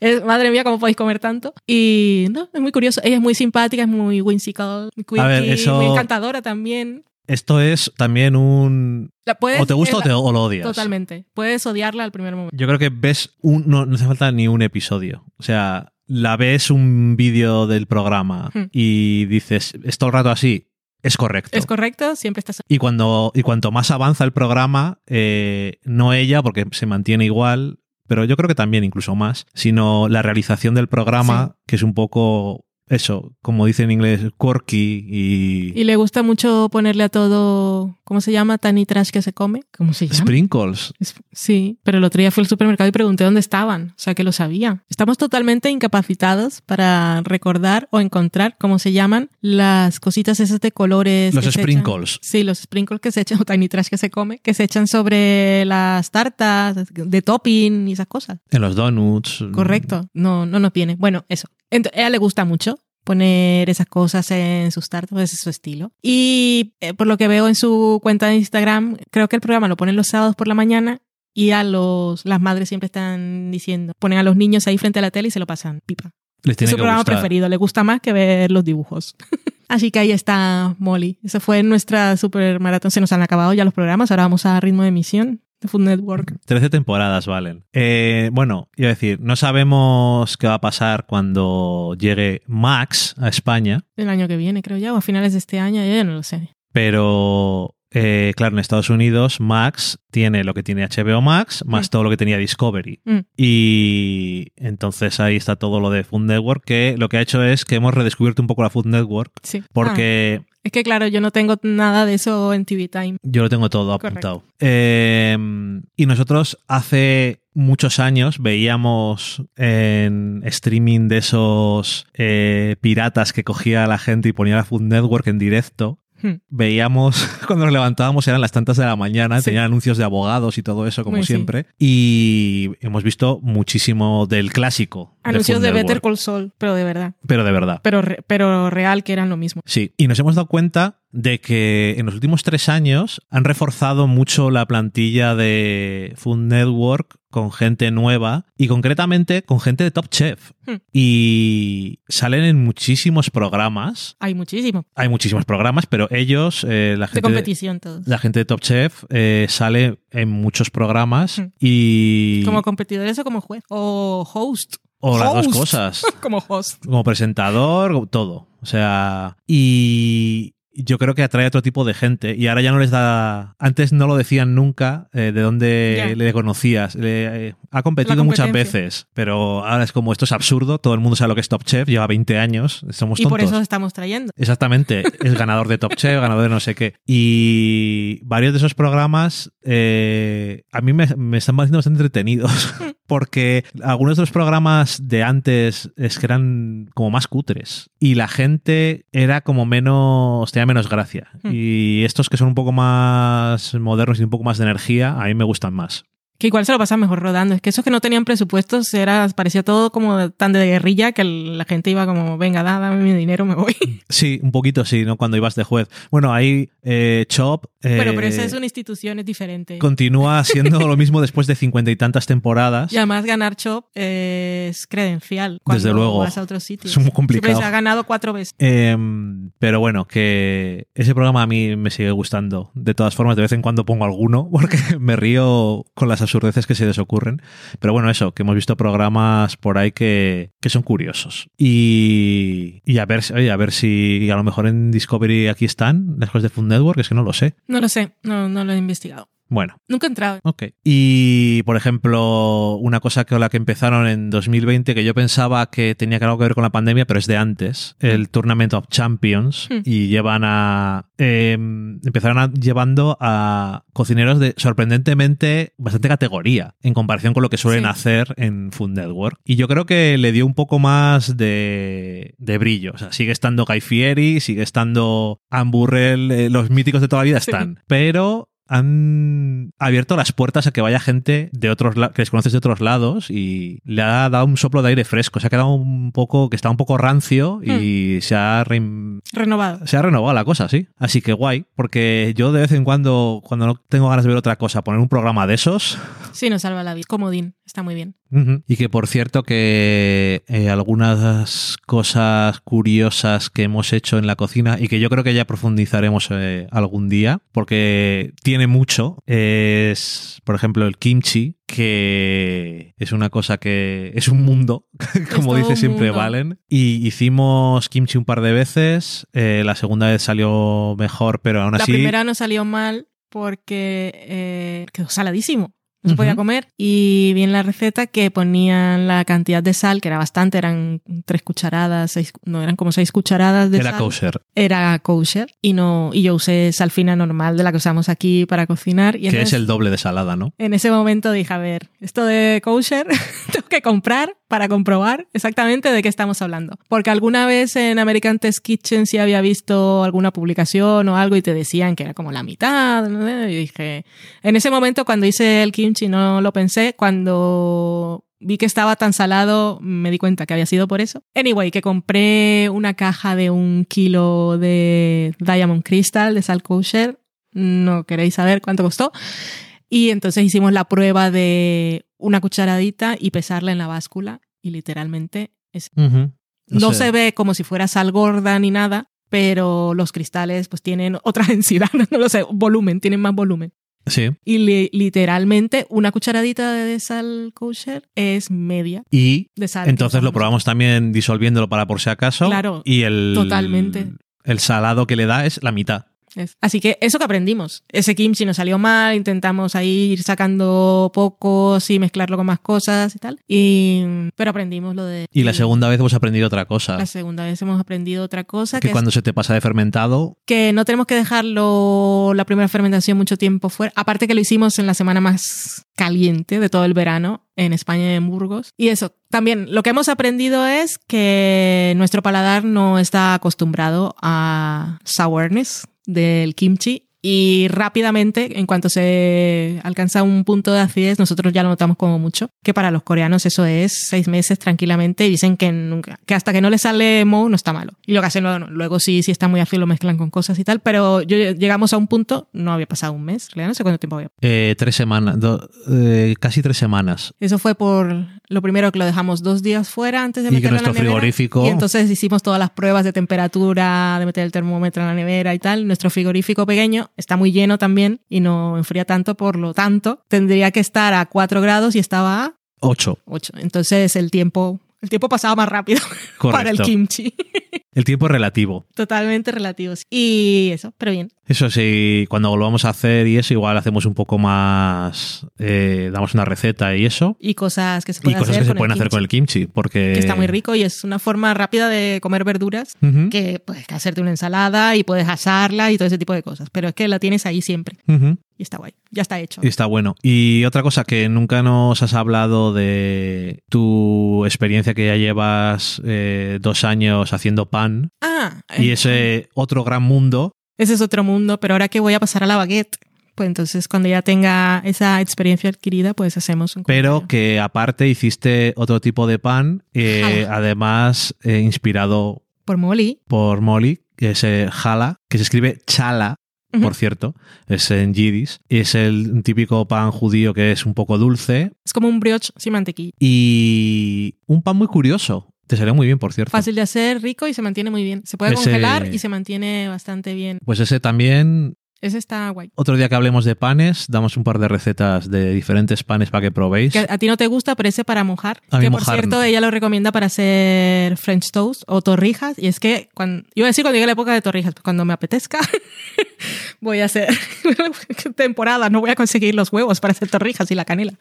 Es, madre mía, ¿cómo podéis comer tanto? Y no, es muy curioso. Ella es muy simpática, es muy whimsical, quirky, A ver, eso- muy encantadora también. Esto es también un... La puedes- O te gusta o, te, o lo odias. Totalmente. Puedes odiarla al primer momento. Yo creo que ves un... No, no hace falta ni un episodio. O sea, la ves un vídeo del programa Hmm. y dices, es todo el rato así, es correcto. Es correcto, siempre estás. y cuando y cuanto más avanza el programa, eh, no ella, porque se mantiene igual, pero yo creo que también incluso más, sino la realización del programa, que es un poco eso, como dice en inglés, quirky y, Y le gusta mucho ponerle a todo. ¿Cómo se llama? Tiny trash que se come. ¿Cómo se llama? sprinkles. Es- Sí, pero el otro día fui al supermercado y pregunté dónde estaban, o sea que lo sabía. Estamos totalmente incapacitados para recordar o encontrar cómo se llaman las cositas esas de colores. Los que se sprinkles. echan- sí, los sprinkles que se echan, <laughs> o tiny trash que se come, que se echan sobre las tartas de topping y esas cosas. En los donuts. Correcto, no, no nos viene. Bueno, eso. Ent- a ella le gusta mucho poner esas cosas en sus tartas, pues es su estilo. Y eh, por lo que veo en su cuenta de Instagram, creo que el programa lo ponen los sábados por la mañana y a los las madres siempre están diciendo, ponen a los niños ahí frente a la tele y se lo pasan pipa. Les Es tiene su que programa gustar. preferido, le gusta más que ver los dibujos. <laughs> Así que ahí está Molly. Eso fue nuestra super maratón. Se nos han acabado ya los programas. Ahora vamos a ritmo de emisión de Food Network. 13 temporadas valen. Eh, bueno, iba a decir, no sabemos qué va a pasar cuando llegue Max a España, El año que viene, creo ya, o a finales de este año, ya no lo sé. pero eh, claro, en Estados Unidos Max tiene lo que tiene HBO Max más Mm. todo lo que tenía Discovery. Mm. Y entonces ahí está todo lo de Food Network, que lo que ha hecho es que hemos redescubierto un poco la Food Network, Sí. porque Ah, es que claro, yo no tengo nada de eso en TV Time. Yo lo tengo todo apuntado. Eh, y nosotros hace muchos años veíamos en streaming de esos eh, piratas que cogía a la gente y ponía la Food Network en directo. Hmm. Veíamos <laughs> cuando nos levantábamos eran las tantas de la mañana, Sí. tenían anuncios de abogados y todo eso como Muy sí. siempre. Y hemos visto muchísimo del clásico. Anuncios de Better Call Saul, pero de verdad. Pero de verdad. Pero, re- pero real que eran lo mismo. Sí, y nos hemos dado cuenta de que en los últimos tres años han reforzado mucho la plantilla de Food Network con gente nueva y concretamente con gente de Top Chef. Hmm. Y salen en muchísimos programas. Hay muchísimo. Hay muchísimos programas, pero ellos, eh, la gente de, competición todos. la gente de Top Chef, eh, sale en muchos programas Hmm. y... Como competidores o como juez. O host. o las dos cosas. <laughs> como host. como presentador, todo. O sea, y yo creo que atrae a otro tipo de gente. Y ahora ya no les da. Antes no lo decían nunca eh, de dónde le conocías. Le- eh, ha competido muchas veces, pero ahora es como esto es absurdo. Todo el mundo sabe lo que es Top Chef, lleva 20 años. Somos Y tontos. por eso os estamos trayendo. Exactamente, es ganador de Top Chef, ganador de no sé qué. Y varios de esos programas eh, a mí me, me están pareciendo bastante entretenidos, <laughs> porque algunos de los programas de antes es que eran como más cutres y la gente era como menos, tenía menos gracia. Hmm. Y estos que son un poco más modernos y un poco más de energía, a mí me gustan más. Que igual se lo pasan mejor rodando. Es que esos que no tenían presupuestos era, parecía todo como tan de guerrilla que la gente iba como, venga, da, dame mi dinero, me voy. <laughs> Sí, un poquito sí, ¿no? Cuando ibas de juez. Bueno, ahí eh, Chop... Bueno, pero eh, esa es una institución, es diferente. continúa <laughs> siendo lo mismo después de cincuenta y tantas temporadas. Y además ganar Chop es credencial. Cuando Desde luego. vas a otros sitios. Es muy complicado. Siempre se ha ganado cuatro veces. Em, pero bueno, que ese programa a mí me sigue gustando. De todas formas, de vez en cuando pongo alguno <laughs> porque me río con las absurdeces que se les ocurren. Pero bueno, eso, que hemos visto programas por ahí que, que son curiosos. Y, y a ver, oye, a ver si a lo mejor en Discovery aquí están las de Food Network, es que no lo sé. No lo sé, no, no lo he investigado. Bueno, Nunca he entrado. Ok. Y, por ejemplo, una cosa con la que empezaron en 2020, que yo pensaba que tenía que algo que ver con la pandemia, pero es de antes, el Tournament of Champions, Hmm. y llevan a... eh, empezaron a- llevando a cocineros de sorprendentemente bastante categoría en comparación con lo que suelen Sí. hacer en Food Network. Y yo creo que le dio un poco más de, de brillo. O sea, sigue estando Guy Fieri, sigue estando Ann Burrell, eh, los míticos de toda la vida Sí. están. Pero han abierto las puertas a que vaya gente de otros que les conoces de otros lados y le ha dado un soplo de aire fresco. Se ha quedado un poco, que está un poco rancio y se ha Renovado. se ha renovado la cosa, sí. Así que guay, porque yo de vez en cuando, cuando no tengo ganas de ver otra cosa, poner un programa de esos. Sí, nos salva la vida. Comodín, está muy bien. Y que por cierto que eh, algunas cosas curiosas que hemos hecho en la cocina y que yo creo que ya profundizaremos eh, algún día, porque tiene mucho, es por ejemplo el kimchi, que es una cosa que es un mundo, <laughs> como dice siempre mundo. Valen. Y hicimos kimchi un par de veces, eh, la segunda vez salió mejor, pero aún La así... primera no salió mal porque quedó saladísimo. No se podía comer. Y vi en la receta que ponían la cantidad de sal, que era bastante, eran tres cucharadas, seis, no, eran como seis cucharadas de Era sal. kosher, Era kosher. Y no, y yo usé sal fina normal de la que usamos aquí para cocinar. Y que entonces, es el doble de salada, ¿no? En ese momento dije, a ver, esto de kosher <laughs> tengo que comprar para comprobar exactamente de qué estamos hablando. Porque alguna vez en American Test Kitchen sí había visto alguna publicación o algo y te decían que era como la mitad. ¿no? Y dije, en ese momento cuando hice el kimchi no lo pensé, cuando vi que estaba tan salado, me di cuenta que había sido por eso. Anyway, que compré una caja de un kilo de Diamond Crystal de sal kosher. No queréis saber cuánto costó. Y entonces hicimos la prueba de una cucharadita y pesarla en la báscula. Y literalmente es no se ve como si fuera sal gorda ni nada, pero los cristales pues tienen <laughs> otra densidad, no lo sé, volumen, tienen más volumen. Sí. Y li- literalmente una cucharadita de sal kosher es media Y de sal. entonces lo probamos también disolviéndolo para por si acaso. Claro, Y el. totalmente. El salado que le da es la mitad. Así que eso que aprendimos. Ese kimchi nos salió mal, intentamos ahí ir sacando pocos y mezclarlo con más cosas y tal. Y, pero aprendimos lo de... Y la segunda vez hemos aprendido otra cosa. La segunda vez hemos aprendido otra cosa que que, es cuando se te pasa de fermentado, que no tenemos que dejarlo la primera fermentación mucho tiempo fuera. Aparte que lo hicimos en la semana más caliente de todo el verano en España y en Burgos. Y eso, también lo que hemos aprendido es que nuestro paladar no está acostumbrado a sourness del kimchi. Y rápidamente, en cuanto se alcanza un punto de acidez, nosotros ya lo notamos como mucho. Que para los coreanos eso es seis meses tranquilamente y dicen que nunca, que hasta que no le sale mo no está malo. Y lo que hacen luego, luego sí, sí está muy ácido, lo mezclan con cosas y tal. Pero yo, llegamos a un punto, no había pasado un mes, realmente no sé cuánto tiempo había. eh, tres semanas, do- eh, casi tres semanas. Eso fue por lo primero que lo dejamos dos días fuera antes de Y meterlo en la nevera. frigorífico- Y entonces hicimos todas las pruebas de temperatura, de meter el termómetro en la nevera y tal. Nuestro frigorífico pequeño está muy lleno también y no enfría tanto, por lo tanto, tendría que estar a 4 grados y estaba a Ocho. 8. Entonces el tiempo, el tiempo pasaba más rápido <laughs> para el kimchi. El tiempo es relativo. Totalmente relativos. Y eso, pero bien. Eso sí, cuando volvamos a hacer y eso, igual hacemos un poco más. eh, damos una receta y eso. Y cosas que se Y pueden cosas hacer, que se con, pueden el hacer con el kimchi, porque. que está muy rico y es una forma rápida de comer verduras que puedes hacerte una ensalada y puedes asarla y todo ese tipo de cosas. Pero es que la tienes ahí siempre y está guay. Ya está hecho. Y está bueno. Y otra cosa que nunca nos has hablado de tu experiencia que ya llevas eh, dos años haciendo pan Ah, y eh, ese otro gran mundo. Ese es otro mundo, pero ahora que voy a pasar a la baguette, pues entonces cuando ya tenga esa experiencia adquirida, pues hacemos un Pero que aparte hiciste otro tipo de pan, eh, además eh, inspirado por Molly. por Molly, que es eh, jala, que se escribe chala, por cierto, es en yiddish. Es el típico pan judío que es un poco dulce Es como un brioche sin mantequilla. y un pan muy curioso. Te salió muy bien, por cierto. Fácil de hacer, rico y se mantiene muy bien. Se puede Ese- congelar y se mantiene bastante bien. Pues ese también Ese está guay. Otro día que hablemos de panes, damos un par de recetas de diferentes panes para que probéis. Que a ti no te gusta, pero ese para mojar. A mí que por mojar cierto, no. ella lo recomienda para hacer French toast o torrijas. Y es que cuando, iba a decir cuando llegue la época de torrijas, pues cuando me apetezca, <laughs> voy a hacer <laughs> temporada, no voy a conseguir los huevos para hacer torrijas y la canela.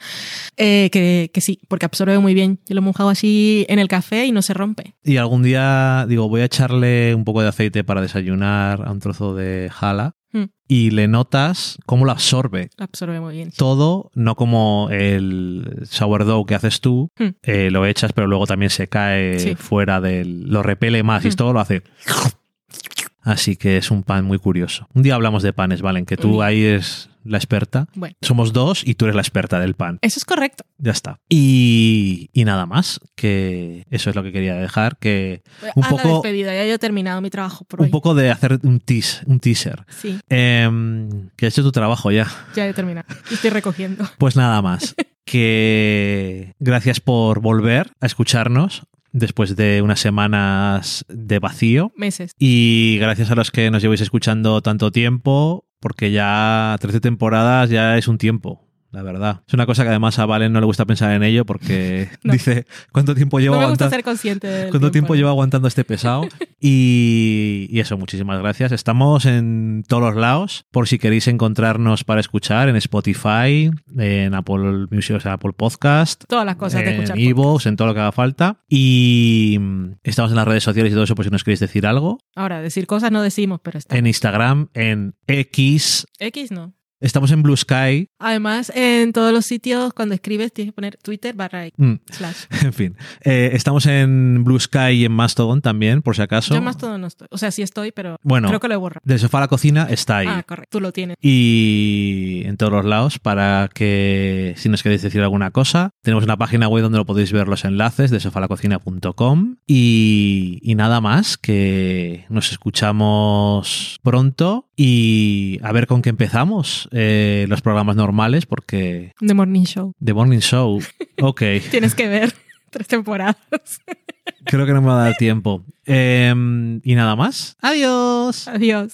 Eh, que, que sí, porque absorbe muy bien. Yo lo he mojado así en el café y no se rompe. Y algún día, digo, voy a echarle un poco de aceite para desayunar a un trozo de jala Mm. y le notas cómo lo absorbe. Absorbe muy bien. Todo, no como el sourdough que haces tú, Mm. eh, lo echas, pero luego también se cae Sí. fuera del. lo repele más y Mm. todo lo hace. Así que es un pan muy curioso. Un día hablamos de panes, Valen, que tú ahí es la experta. Bueno, Somos dos y tú eres la experta del pan. eso es correcto. Ya está. Y, y nada más, que eso es lo que quería dejar, que Un a la poco- despedida, ya yo he terminado mi trabajo por un hoy. poco de hacer un, teas, un teaser. Sí, Em, que has hecho tu trabajo ya. ya he terminado. Estoy recogiendo. Pues nada más. <laughs> que gracias por volver a escucharnos después de unas semanas de vacío. Meses. Y gracias a los que nos lleváis escuchando tanto tiempo, porque ya 13 temporadas ya es un tiempo. La verdad. Es una cosa que además a Valen no le gusta pensar en ello porque <laughs> No. dice, ¿cuánto tiempo llevo No aguantando? ¿Cuánto tiempo llevo aguantando este pesado? <laughs> Y, y eso, muchísimas gracias. Estamos en todos los lados, por si queréis encontrarnos para escuchar en Spotify, en Apple Music, o sea, Apple Podcast, Todas las cosas de en escuchar. iVoox, en todo lo que haga falta. Y mm, estamos en las redes sociales y todo eso, por si nos queréis decir algo. Ahora, decir cosas no decimos, pero está. En Instagram, en X, X no. Estamos en Blue Sky. Además, en todos los sitios, cuando escribes, tienes que poner Twitter barra Mm, slash. <laughs> En fin, Eh, estamos en Blue Sky y en Mastodon también, por si acaso. Yo más todo no estoy. O sea, sí estoy, pero Bueno. creo que lo he borrado. Del sofá a la cocina está ahí. Ah, correcto. Tú lo tienes. y en todos los lados para que si nos queréis decir alguna cosa tenemos una página web donde lo podéis ver los enlaces de sofalacocina.com y, y nada más que nos escuchamos pronto y a ver con qué empezamos eh, los programas normales porque The Morning Show. The Morning Show <laughs> ok Tienes que ver <laughs> tres temporadas. creo que no me va a dar tiempo Em, y nada más adiós Adiós.